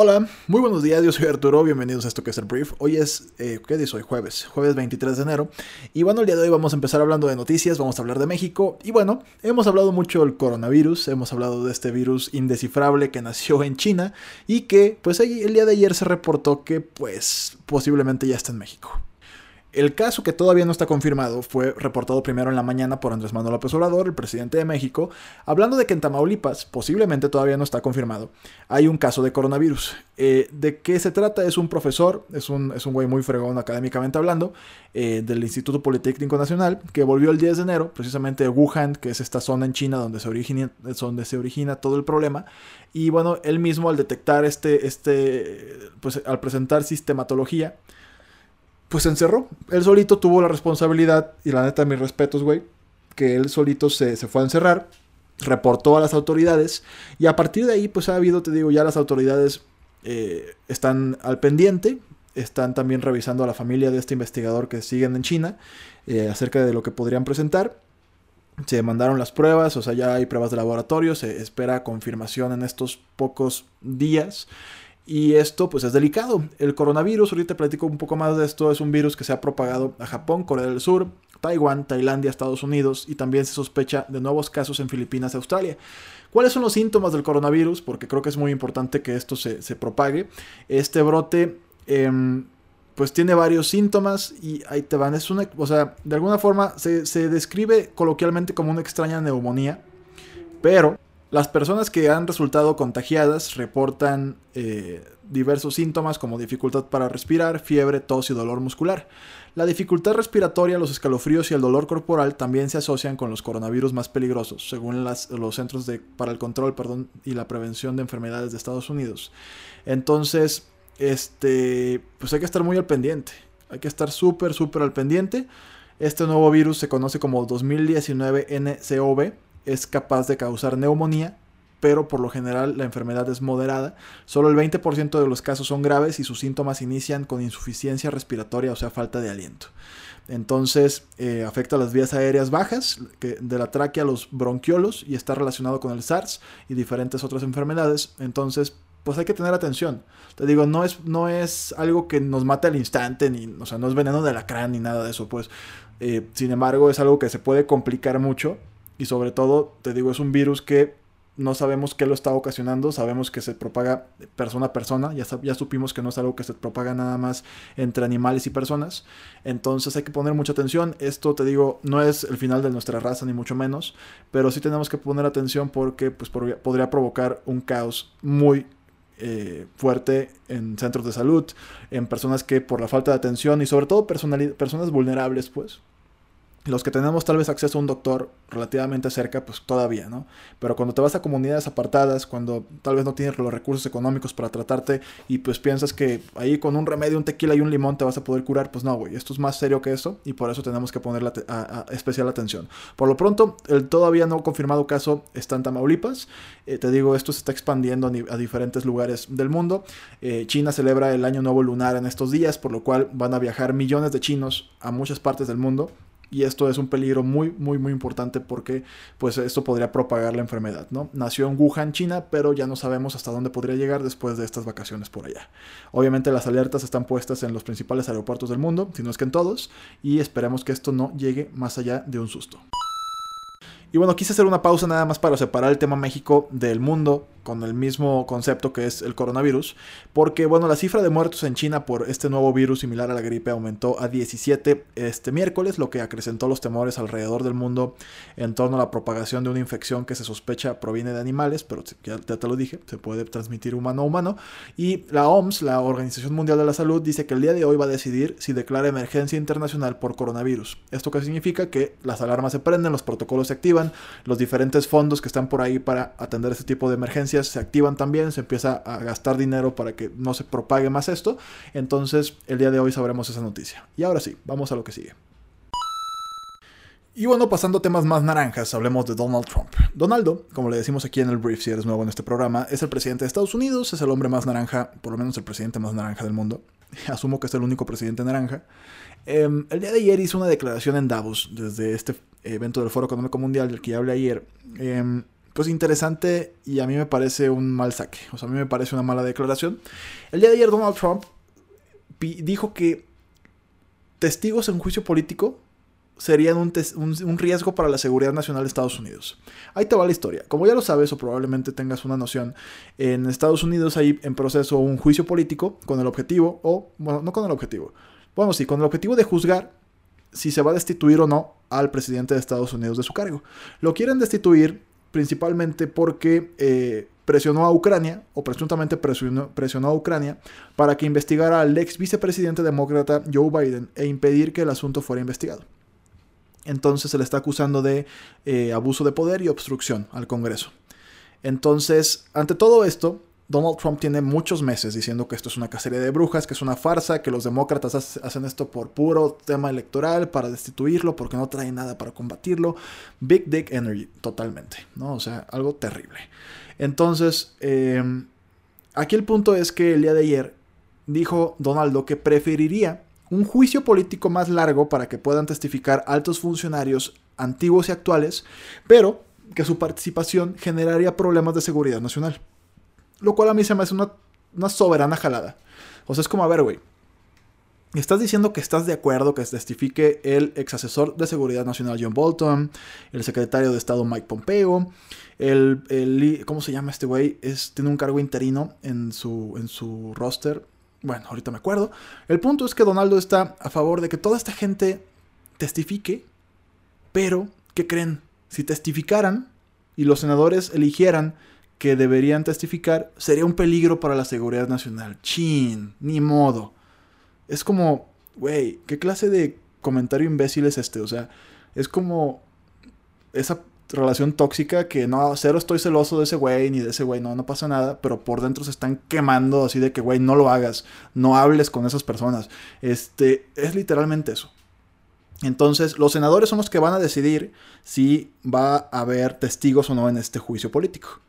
Hola, muy buenos días, yo soy Arturo, bienvenidos a esto que es el brief. Hoy es, eh, ¿qué día es hoy? Jueves, jueves 23 de enero. Y bueno, el día de hoy vamos a empezar hablando de noticias, vamos a hablar de México. Y bueno, hemos hablado mucho del coronavirus, hemos hablado de este virus indescifrable que nació en China y que pues el día de ayer se reportó que pues posiblemente ya está en México. El caso que todavía no está confirmado fue reportado primero en la mañana por Andrés Manuel López Obrador, el presidente de México, hablando de que en Tamaulipas, posiblemente todavía no está confirmado, hay un caso de coronavirus. Eh, ¿De qué se trata? Es un profesor, es un, es un güey muy fregón académicamente hablando, eh, del Instituto Politécnico Nacional, que volvió el 10 de enero, precisamente de Wuhan, que es esta zona en China donde se origina, donde se origina todo el problema. Y bueno, él mismo al detectar este, este, pues al presentar sistematología, pues se encerró. Él solito tuvo la responsabilidad, y la neta, mis respetos, güey, que él solito se, fue a encerrar, reportó a las autoridades, y a partir de ahí, pues ha habido, te digo, ya las autoridades eh, están al pendiente, están también revisando a la familia de este investigador que siguen en China, eh, acerca de lo que podrían presentar. Se mandaron las pruebas, o sea, ya hay pruebas de laboratorio, se espera confirmación en estos pocos días. Y esto pues es delicado. El coronavirus, ahorita platico un poco más de esto, es un virus que se ha propagado a Japón, Corea del Sur, Taiwán, Tailandia, Estados Unidos y también se sospecha de nuevos casos en Filipinas y Australia. ¿Cuáles son los síntomas del coronavirus? Porque creo que es muy importante que esto se, propague. Este brote em, pues tiene varios síntomas y ahí te van. Es una, o sea, de alguna forma se, se describe coloquialmente como una extraña neumonía, pero las personas que han resultado contagiadas reportan eh, diversos síntomas como dificultad para respirar, fiebre, tos y dolor muscular. La dificultad respiratoria, los escalofríos y el dolor corporal también se asocian con los coronavirus más peligrosos, según los Centros para el Control y la Prevención de Enfermedades de Estados Unidos. Entonces, este, pues hay que estar muy al pendiente. Hay que estar súper, súper al pendiente. Este nuevo virus se conoce como 2019 NCOV es capaz de causar neumonía, pero por lo general la enfermedad es moderada. Solo el 20% de los casos son graves y sus síntomas inician con insuficiencia respiratoria, o sea, falta de aliento. Entonces eh, afecta a las vías aéreas bajas, de la tráquea a los bronquiolos y está relacionado con el SARS y diferentes otras enfermedades. Entonces, pues hay que tener atención. Te digo, no es, no es algo que nos mate al instante, ni, o sea, no es veneno de la crán ni nada de eso, pues. Eh, sin embargo, es algo que se puede complicar mucho y sobre todo, te digo, es un virus que no sabemos qué lo está ocasionando, sabemos que se propaga persona a persona, ya, ya supimos que no es algo que se propaga nada más entre animales y personas, entonces hay que poner mucha atención, esto te digo, no es el final de nuestra raza ni mucho menos, pero sí tenemos que poner atención porque pues, podría provocar un caos muy eh, fuerte en centros de salud, en personas que por la falta de atención y sobre todo personas vulnerables, pues, los que tenemos tal vez acceso a un doctor relativamente cerca, pues todavía, ¿no? Pero cuando te vas a comunidades apartadas, cuando tal vez no tienes los recursos económicos para tratarte y pues piensas que ahí con un remedio, un tequila y un limón te vas a poder curar, pues no, güey, esto es más serio que eso y por eso tenemos que poner especial atención. Por lo pronto, el todavía no confirmado caso está en Tamaulipas. Eh, te digo, esto se está expandiendo a, diferentes lugares del mundo. Eh, China celebra el Año Nuevo Lunar en estos días, por lo cual van a viajar millones de chinos a muchas partes del mundo y esto es un peligro muy, muy, muy importante porque pues esto podría propagar la enfermedad, ¿no? Nació en Wuhan, China, pero ya no sabemos hasta dónde podría llegar después de estas vacaciones por allá. Obviamente las alertas están puestas en los principales aeropuertos del mundo, si no es que en todos, y esperemos que esto no llegue más allá de un susto. Y bueno, quise hacer una pausa nada más para separar el tema México del mundo con el mismo concepto que es el coronavirus, porque bueno, la cifra de muertos en China por este nuevo virus similar a la gripe aumentó a 17 este miércoles, lo que acrecentó los temores alrededor del mundo en torno a la propagación de una infección que se sospecha proviene de animales, pero ya te lo dije, se puede transmitir humano a humano. Y la OMS, la Organización Mundial de la Salud, dice que el día de hoy va a decidir si declara emergencia internacional por coronavirus. ¿Esto qué significa? Que las alarmas se prenden, los protocolos se activan, los diferentes fondos que están por ahí para atender este tipo de emergencias se activan también, se empieza a gastar dinero para que no se propague más esto. Entonces, el día de hoy sabremos esa noticia. Y ahora sí, vamos a lo que sigue. Y bueno, pasando a temas más naranjas, hablemos de Donald Trump. Donaldo, como le decimos aquí en el brief, si eres nuevo en este programa, es el presidente de Estados Unidos, es el hombre más naranja, por lo menos el presidente más naranja del mundo. Asumo que es el único presidente naranja. Em, el día de ayer hizo una declaración en Davos, desde este evento del Foro Económico Mundial del que ya hablé ayer. Em, pues interesante y a mí me parece un mal saque. O sea, a mí me parece una mala declaración. El día de ayer Donald Trump dijo que testigos en juicio político serían un, un, riesgo para la seguridad nacional de Estados Unidos. Ahí te va la historia. Como ya lo sabes o probablemente tengas una noción, en Estados Unidos hay en proceso un juicio político con el objetivo, o bueno, no con el objetivo, bueno, sí, con el objetivo de juzgar si se va a destituir o no al presidente de Estados Unidos de su cargo. Lo quieren destituir principalmente porque eh, presionó a Ucrania, o presuntamente presionó, a Ucrania, para que investigara al ex vicepresidente demócrata Joe Biden e impedir que el asunto fuera investigado. Entonces se le está acusando de eh, abuso de poder y obstrucción al Congreso. Entonces, ante todo esto, Donald Trump tiene muchos meses diciendo que esto es una cacería de brujas, que es una farsa, que los demócratas hacen esto por puro tema electoral, para destituirlo, porque no trae nada para combatirlo. Big Dick Energy, totalmente, ¿no? O sea, algo terrible. Entonces, em, aquí el punto es que el día de ayer dijo Donaldo que preferiría un juicio político más largo para que puedan testificar altos funcionarios antiguos y actuales, pero que su participación generaría problemas de seguridad nacional. Lo cual a mí se me hace una, soberana jalada. O sea, es como, a ver, güey. Estás diciendo que estás de acuerdo que testifique el ex asesor de seguridad nacional John Bolton, el secretario de Estado Mike Pompeo, el, el ¿cómo se llama este güey? Es, tiene un cargo interino en su, en su roster. Bueno, ahorita me acuerdo. El punto es que Donaldo está a favor de que toda esta gente testifique, pero, ¿qué creen? Si testificaran y los senadores eligieran que deberían testificar sería un peligro para la seguridad nacional. Chin, ni modo. Es como, güey, ¿qué clase de comentario imbécil es este? O sea, es como esa relación tóxica que no, cero estoy celoso de ese güey ni de ese güey, no, no pasa nada, pero por dentro se están quemando así de que, güey, no lo hagas, no hables con esas personas. Este, es literalmente eso. Entonces, los senadores son los que van a decidir si va a haber testigos o no en este juicio político.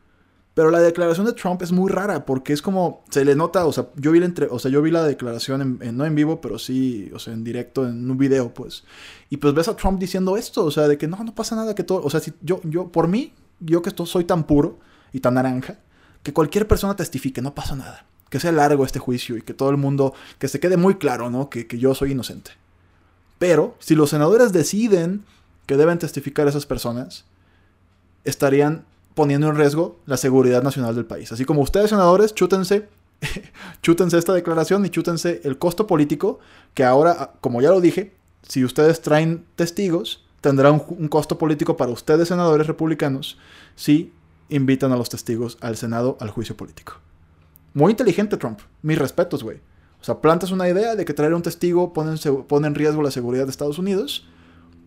Pero la declaración de Trump es muy rara porque es como, se le nota, o sea, yo vi la, entre, o sea, yo vi la declaración en, no en vivo, pero sí, o sea, en directo, en un video, pues. Y pues ves a Trump diciendo esto, o sea, de que no, no pasa nada, que todo, o sea, si yo, yo, por mí, yo que esto soy tan puro y tan naranja, que cualquier persona testifique, no pasa nada. Que sea largo este juicio y que todo el mundo, que se quede muy claro, ¿no? Que, que yo soy inocente. Pero si los senadores deciden que deben testificar esas personas, estarían poniendo en riesgo la seguridad nacional del país. Así como ustedes, senadores, chútense, chútense esta declaración y chútense el costo político, que ahora, como ya lo dije, si ustedes traen testigos, tendrá un, costo político para ustedes, senadores republicanos, si invitan a los testigos al Senado al juicio político. Muy inteligente Trump. Mis respetos, güey. O sea, plantas una idea de que traer un testigo pone en riesgo la seguridad de Estados Unidos,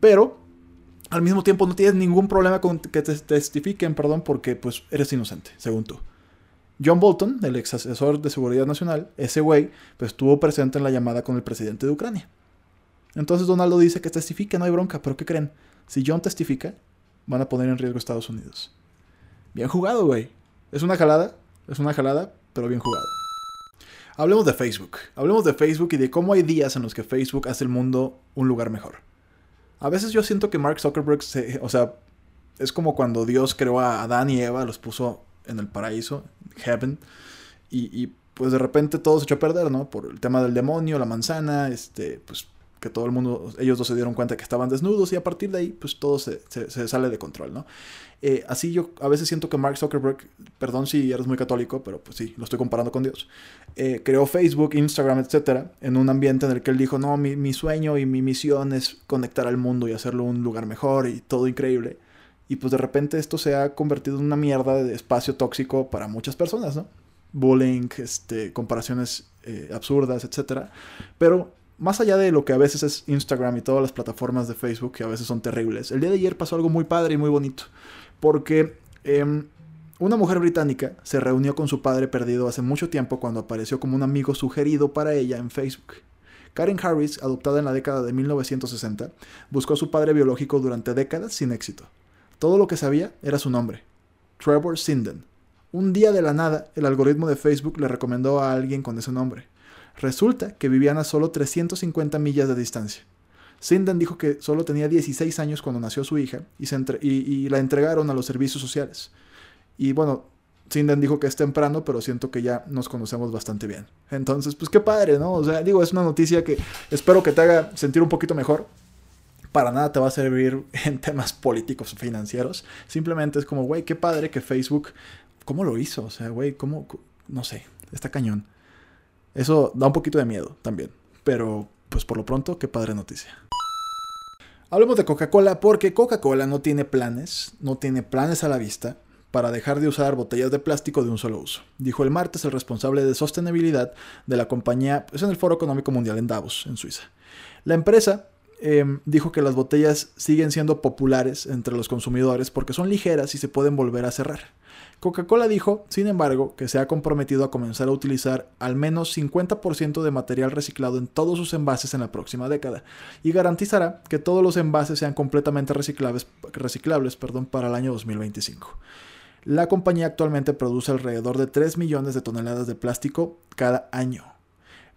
pero al mismo tiempo no tienes ningún problema con que te testifiquen, perdón, porque pues eres inocente, según tú. John Bolton, el ex asesor de seguridad nacional, ese güey, pues estuvo presente en la llamada con el presidente de Ucrania. Entonces Donaldo dice que testifique, no hay bronca, pero ¿qué creen? Si John testifica, van a poner en riesgo a Estados Unidos. Bien jugado, güey. Es una jalada, es una jalada, pero bien jugado. Hablemos de Facebook. Hablemos de Facebook y de cómo hay días en los que Facebook hace el mundo un lugar mejor. A veces yo siento que Mark Zuckerberg, se, o sea, es como cuando Dios creó a Adán y Eva, los puso en el paraíso, heaven, y, pues de repente todo se echó a perder, ¿no? Por el tema del demonio, la manzana, este, pues que todo el mundo, ellos dos se dieron cuenta que estaban desnudos y a partir de ahí, pues todo se, sale de control, ¿no? Eh, así yo a veces siento que Mark Zuckerberg, perdón si eres muy católico, pero pues sí, lo estoy comparando con Dios, eh, creó Facebook, Instagram, etcétera, en un ambiente en el que él dijo, no, mi, mi sueño y mi misión es conectar al mundo y hacerlo un lugar mejor y todo increíble. Y pues de repente esto se ha convertido en una mierda de espacio tóxico para muchas personas, ¿no? Bullying, este, comparaciones eh, absurdas, etcétera. Pero más allá de lo que a veces es Instagram y todas las plataformas de Facebook, que a veces son terribles, el día de ayer pasó algo muy padre y muy bonito. Porque em, una mujer británica se reunió con su padre perdido hace mucho tiempo cuando apareció como un amigo sugerido para ella en Facebook. Karen Harris, adoptada en la década de 1960, buscó a su padre biológico durante décadas sin éxito. Todo lo que sabía era su nombre, Trevor Sinden. Un día de la nada, el algoritmo de Facebook le recomendó a alguien con ese nombre. Resulta que vivían a solo 350 millas de distancia. Sinden dijo que solo tenía 16 años cuando nació su hija y, la entregaron a los servicios sociales. Y bueno, Sinden dijo que es temprano, pero siento que ya nos conocemos bastante bien. Entonces, pues qué padre, ¿no? O sea, digo, es una noticia que espero que te haga sentir un poquito mejor. Para nada te va a servir en temas políticos o financieros. Simplemente es como, güey, qué padre que Facebook, ¿cómo lo hizo? O sea, güey, ¿cómo? No sé, está cañón. Eso da un poquito de miedo también. Pero, pues por lo pronto, qué padre noticia. Hablemos de Coca-Cola porque Coca-Cola no tiene planes, no tiene planes a la vista para dejar de usar botellas de plástico de un solo uso, dijo el martes el responsable de sostenibilidad de la compañía pues, en el Foro Económico Mundial en Davos, en Suiza. La empresa em, dijo que las botellas siguen siendo populares entre los consumidores porque son ligeras y se pueden volver a cerrar. Coca-Cola dijo, sin embargo, que se ha comprometido a comenzar a utilizar al menos 50% de material reciclado en todos sus envases en la próxima década y garantizará que todos los envases sean completamente reciclables, para el año 2025. La compañía actualmente produce alrededor de 3 millones de toneladas de plástico cada año.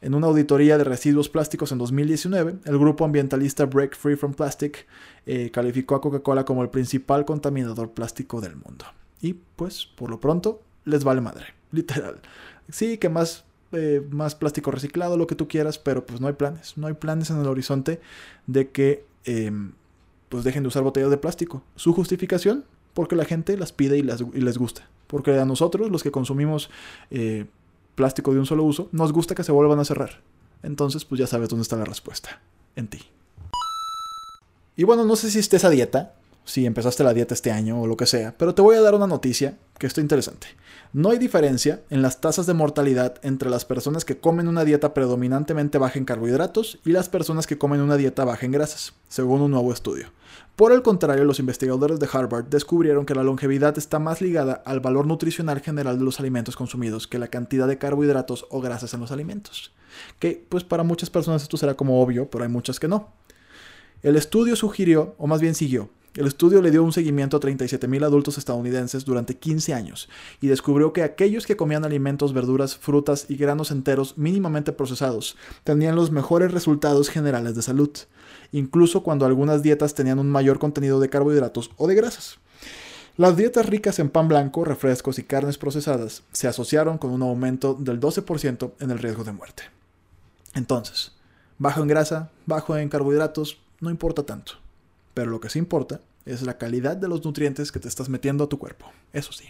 En una auditoría de residuos plásticos en 2019, el grupo ambientalista Break Free from Plastic eh, calificó a Coca-Cola como el principal contaminador plástico del mundo. Y pues, por lo pronto, les vale madre, literal. Sí, que más, eh, más plástico reciclado, lo que tú quieras, pero pues no hay planes. No hay planes en el horizonte de que em, pues dejen de usar botellas de plástico. Su justificación, porque la gente las pide y, les gusta. Porque a nosotros, los que consumimos eh, plástico de un solo uso, nos gusta que se vuelvan a cerrar. Entonces, pues ya sabes dónde está la respuesta. En ti. Y bueno, no sé si estés a dieta, si empezaste la dieta este año o lo que sea, pero te voy a dar una noticia que está interesante. No hay diferencia en las tasas de mortalidad entre las personas que comen una dieta predominantemente baja en carbohidratos y las personas que comen una dieta baja en grasas, según un nuevo estudio. Por el contrario, los investigadores de Harvard descubrieron que la longevidad está más ligada al valor nutricional general de los alimentos consumidos que la cantidad de carbohidratos o grasas en los alimentos. Que pues para muchas personas esto será como obvio, pero hay muchas que no. El estudio sugirió, o más bien siguió, el estudio le dio un seguimiento a 37.000 adultos estadounidenses durante 15 años y descubrió que aquellos que comían alimentos, verduras, frutas y granos enteros mínimamente procesados tenían los mejores resultados generales de salud, incluso cuando algunas dietas tenían un mayor contenido de carbohidratos o de grasas. Las dietas ricas en pan blanco, refrescos y carnes procesadas se asociaron con un aumento del 12% en el riesgo de muerte. Entonces, bajo en grasa, bajo en carbohidratos, no importa tanto. Pero lo que sí importa es la calidad de los nutrientes que te estás metiendo a tu cuerpo. Eso sí.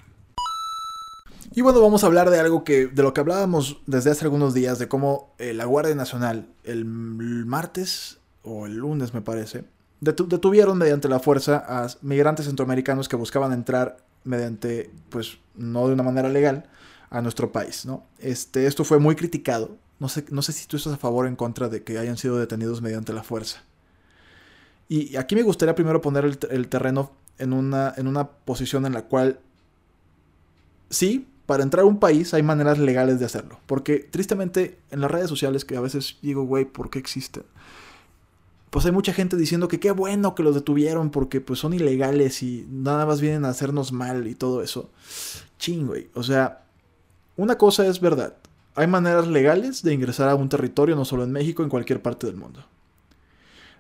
Y bueno, vamos a hablar de algo que, de lo que hablábamos desde hace algunos días, de cómo eh, la Guardia Nacional el martes o el lunes me parece, detuvieron mediante la fuerza a migrantes centroamericanos que buscaban entrar mediante, pues, no de una manera legal a nuestro país, ¿no? Este, esto fue muy criticado. No sé, no sé si tú estás a favor o en contra de que hayan sido detenidos mediante la fuerza. Y aquí me gustaría primero poner el, terreno en una, en una posición en la cual sí, para entrar a un país hay maneras legales de hacerlo. Porque tristemente en las redes sociales que a veces digo, güey, ¿por qué existen? Pues hay mucha gente diciendo que qué bueno que los detuvieron porque pues son ilegales y nada más vienen a hacernos mal y todo eso. Ching, güey. O sea, una cosa es verdad. Hay maneras legales de ingresar a un territorio, no solo en México, en cualquier parte del mundo.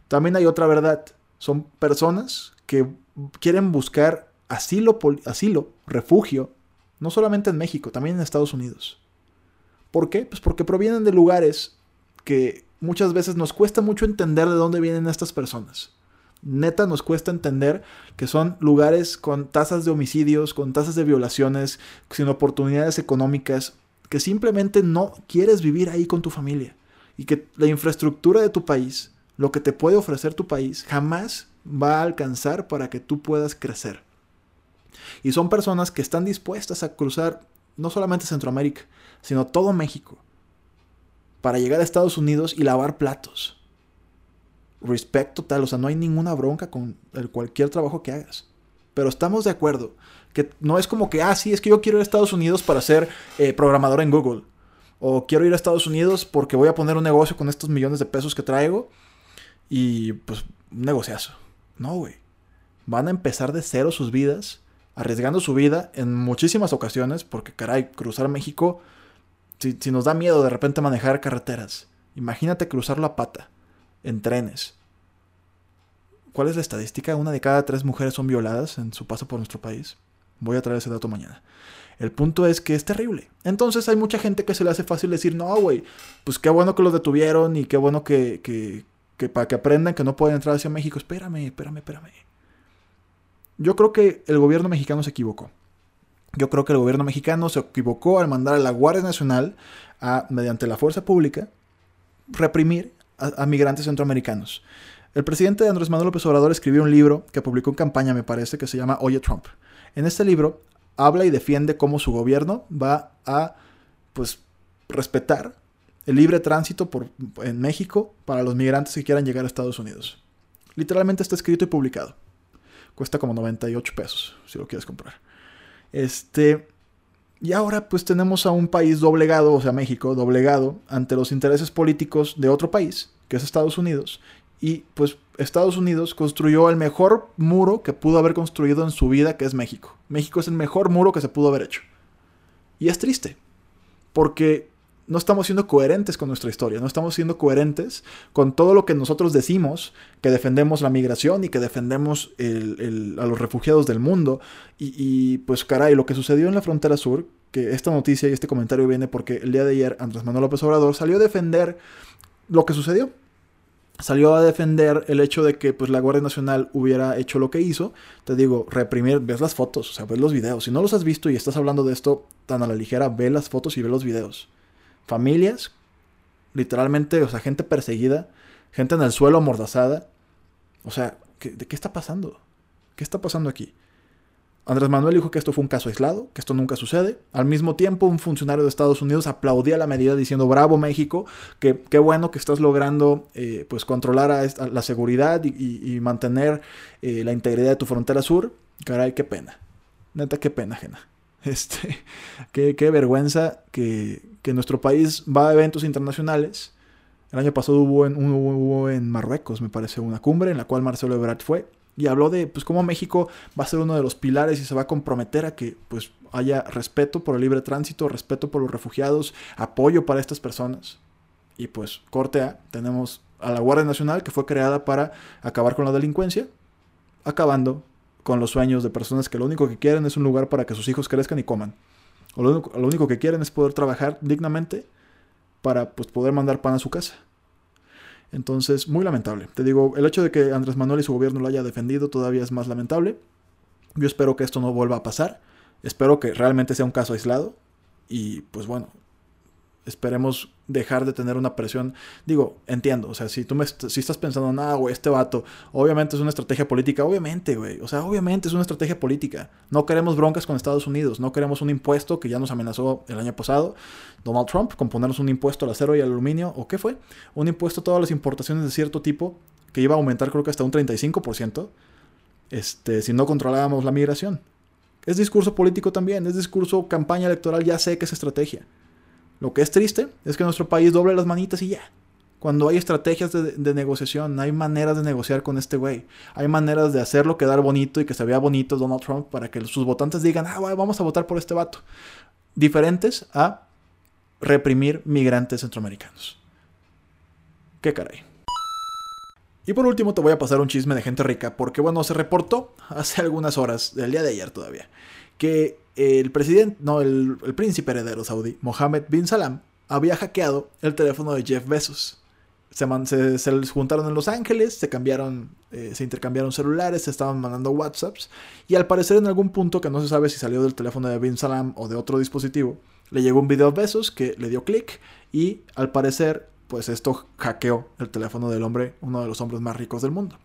También hay otra verdad. Son personas que quieren buscar asilo, asilo, refugio, no solamente en México, también en Estados Unidos. ¿Por qué? Pues porque provienen de lugares que muchas veces nos cuesta mucho entender de dónde vienen estas personas. Neta nos cuesta entender que son lugares con tasas de homicidios, con tasas de violaciones, sin oportunidades económicas, que simplemente no quieres vivir ahí con tu familia. Y que la infraestructura de tu país, lo que te puede ofrecer tu país, jamás va a alcanzar para que tú puedas crecer. Y son personas que están dispuestas a cruzar no solamente Centroamérica, sino todo México, para llegar a Estados Unidos y lavar platos respect total, o sea, no hay ninguna bronca con el cualquier trabajo que hagas. Pero estamos de acuerdo que no es como que, ah, sí, es que yo quiero ir a Estados Unidos para ser eh, programador en Google. O quiero ir a Estados Unidos porque voy a poner un negocio con estos millones de pesos que traigo. Y pues, un negociazo. No, güey. Van a empezar de cero sus vidas, arriesgando su vida en muchísimas ocasiones, porque caray, cruzar México, si, nos da miedo de repente manejar carreteras, imagínate cruzar la pata en trenes. ¿Cuál es la estadística? Una de cada tres mujeres son violadas en su paso por nuestro país. Voy a traer ese dato mañana. El punto es que es terrible. Entonces hay mucha gente que se le hace fácil decir, no, güey, pues qué bueno que los detuvieron y qué bueno que, que, que para que aprendan que no pueden entrar hacia México. Espérame, espérame, espérame. Yo creo que el gobierno mexicano se equivocó. Yo creo que el gobierno mexicano se equivocó al mandar a la Guardia Nacional a, mediante la fuerza pública, reprimir a, migrantes centroamericanos. El presidente Andrés Manuel López Obrador escribió un libro que publicó en campaña, me parece, que se llama Oye Trump. En este libro habla y defiende cómo su gobierno va a pues respetar el libre tránsito en México para los migrantes que quieran llegar a Estados Unidos. Literalmente está escrito y publicado. Cuesta como 98 pesos, si lo quieres comprar. Este, y ahora pues tenemos a un país doblegado, o sea, México, doblegado ante los intereses políticos de otro país, que es Estados Unidos. Y pues Estados Unidos construyó el mejor muro que pudo haber construido en su vida, que es México. México es el mejor muro que se pudo haber hecho. Y es triste, porque no estamos siendo coherentes con nuestra historia, no estamos siendo coherentes con todo lo que nosotros decimos, que defendemos la migración y que defendemos a los refugiados del mundo. Y, pues caray, lo que sucedió en la frontera sur, que esta noticia y este comentario viene porque el día de ayer Andrés Manuel López Obrador salió a defender lo que sucedió. Salió a defender el hecho de que pues, la Guardia Nacional hubiera hecho lo que hizo. Te digo, reprimir, ves las fotos, o sea, ves los videos. Si no los has visto y estás hablando de esto tan a la ligera, ve las fotos y ve los videos familias, literalmente, o sea, gente perseguida, gente en el suelo amordazada. O sea, ¿de qué está pasando? ¿Qué está pasando aquí? Andrés Manuel dijo que esto fue un caso aislado, que esto nunca sucede. Al mismo tiempo, un funcionario de Estados Unidos aplaudía la medida diciendo, bravo México, que qué bueno que estás logrando eh, pues controlar a la seguridad y, mantener eh, la integridad de tu frontera sur. Caray, qué pena. Neta, qué pena ajena. Este, qué, qué vergüenza que, que nuestro país va a eventos internacionales. El año pasado hubo en, hubo en Marruecos, me parece, una cumbre en la cual Marcelo Ebrard fue y habló de pues cómo México va a ser uno de los pilares y se va a comprometer a que pues haya respeto por el libre tránsito, respeto por los refugiados, apoyo para estas personas. Y pues corte A, tenemos a la Guardia Nacional que fue creada para acabar con la delincuencia, acabando con los sueños de personas que lo único que quieren es un lugar para que sus hijos crezcan y coman. O lo, único, que quieren es poder trabajar dignamente para pues, poder mandar pan a su casa. Entonces, muy lamentable. Te digo, el hecho de que Andrés Manuel y su gobierno lo haya defendido todavía es más lamentable. Yo espero que esto no vuelva a pasar. Espero que realmente sea un caso aislado. Y pues bueno, esperemos dejar de tener una presión. Digo, entiendo, o sea, si tú me si estás pensando, no, güey, este vato, obviamente es una estrategia política, obviamente, güey, o sea, obviamente es una estrategia política. No queremos broncas con Estados Unidos, no queremos un impuesto que ya nos amenazó el año pasado Donald Trump con ponernos un impuesto al acero y al aluminio, ¿o qué fue? Un impuesto a todas las importaciones de cierto tipo que iba a aumentar creo que hasta un 35%, este, si no controlábamos la migración. Es discurso político también, es discurso campaña electoral, ya sé que es estrategia. Lo que es triste es que nuestro país doble las manitas y ya. Cuando hay estrategias de, negociación, hay maneras de negociar con este güey. Hay maneras de hacerlo quedar bonito y que se vea bonito Donald Trump para que sus votantes digan, ah, vamos a votar por este vato. Diferentes a reprimir migrantes centroamericanos. Qué caray. Y por último te voy a pasar un chisme de gente rica, porque bueno, se reportó hace algunas horas, del día de ayer todavía, que el presidente, no, el, príncipe heredero saudí, Mohammed bin Salam, había hackeado el teléfono de Jeff Bezos. se, se, juntaron en Los Ángeles, se cambiaron, eh, se intercambiaron celulares, se estaban mandando WhatsApps y al parecer en algún punto que no se sabe si salió del teléfono de Bin Salam o de otro dispositivo, le llegó un video de besos que le dio clic y al parecer pues esto hackeó el teléfono del hombre, uno de los hombres más ricos del mundo.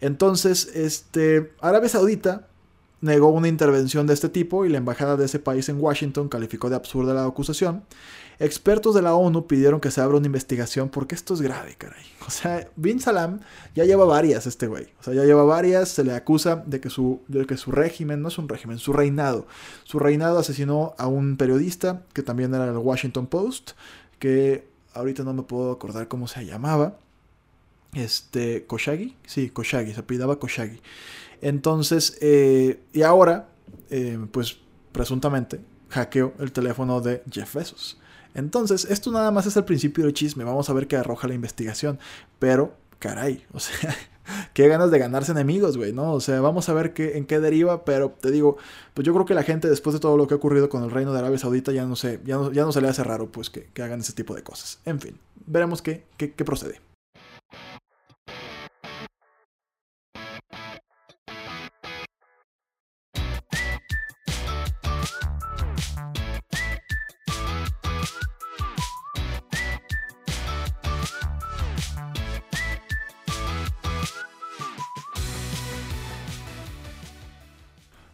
Entonces, este, Arabia Saudita negó una intervención de este tipo y la embajada de ese país en Washington calificó de absurda la acusación. Expertos de la ONU pidieron que se abra una investigación porque esto es grave, caray. O sea, Bin Salam ya lleva varias este güey. O sea, ya lleva varias, se le acusa de que su, de que su régimen, no es un régimen, su reinado. Su reinado asesinó a un periodista que también era del Washington Post, que ahorita no me puedo acordar cómo se llamaba. Este, Koshagi, sí, Koshagi, se apellidaba Koshagi. Entonces, eh, y ahora, eh, pues presuntamente, hackeó el teléfono de Jeff Bezos. Entonces, esto nada más es el principio del chisme. Vamos a ver qué arroja la investigación. Pero, caray, o sea, qué ganas de ganarse enemigos, güey, ¿no? O sea, vamos a ver qué, en qué deriva, pero te digo, pues yo creo que la gente, después de todo lo que ha ocurrido con el reino de Arabia Saudita, ya no, sé, ya no, ya no se le hace raro, pues, que, que hagan ese tipo de cosas. En fin, veremos qué, qué, qué procede.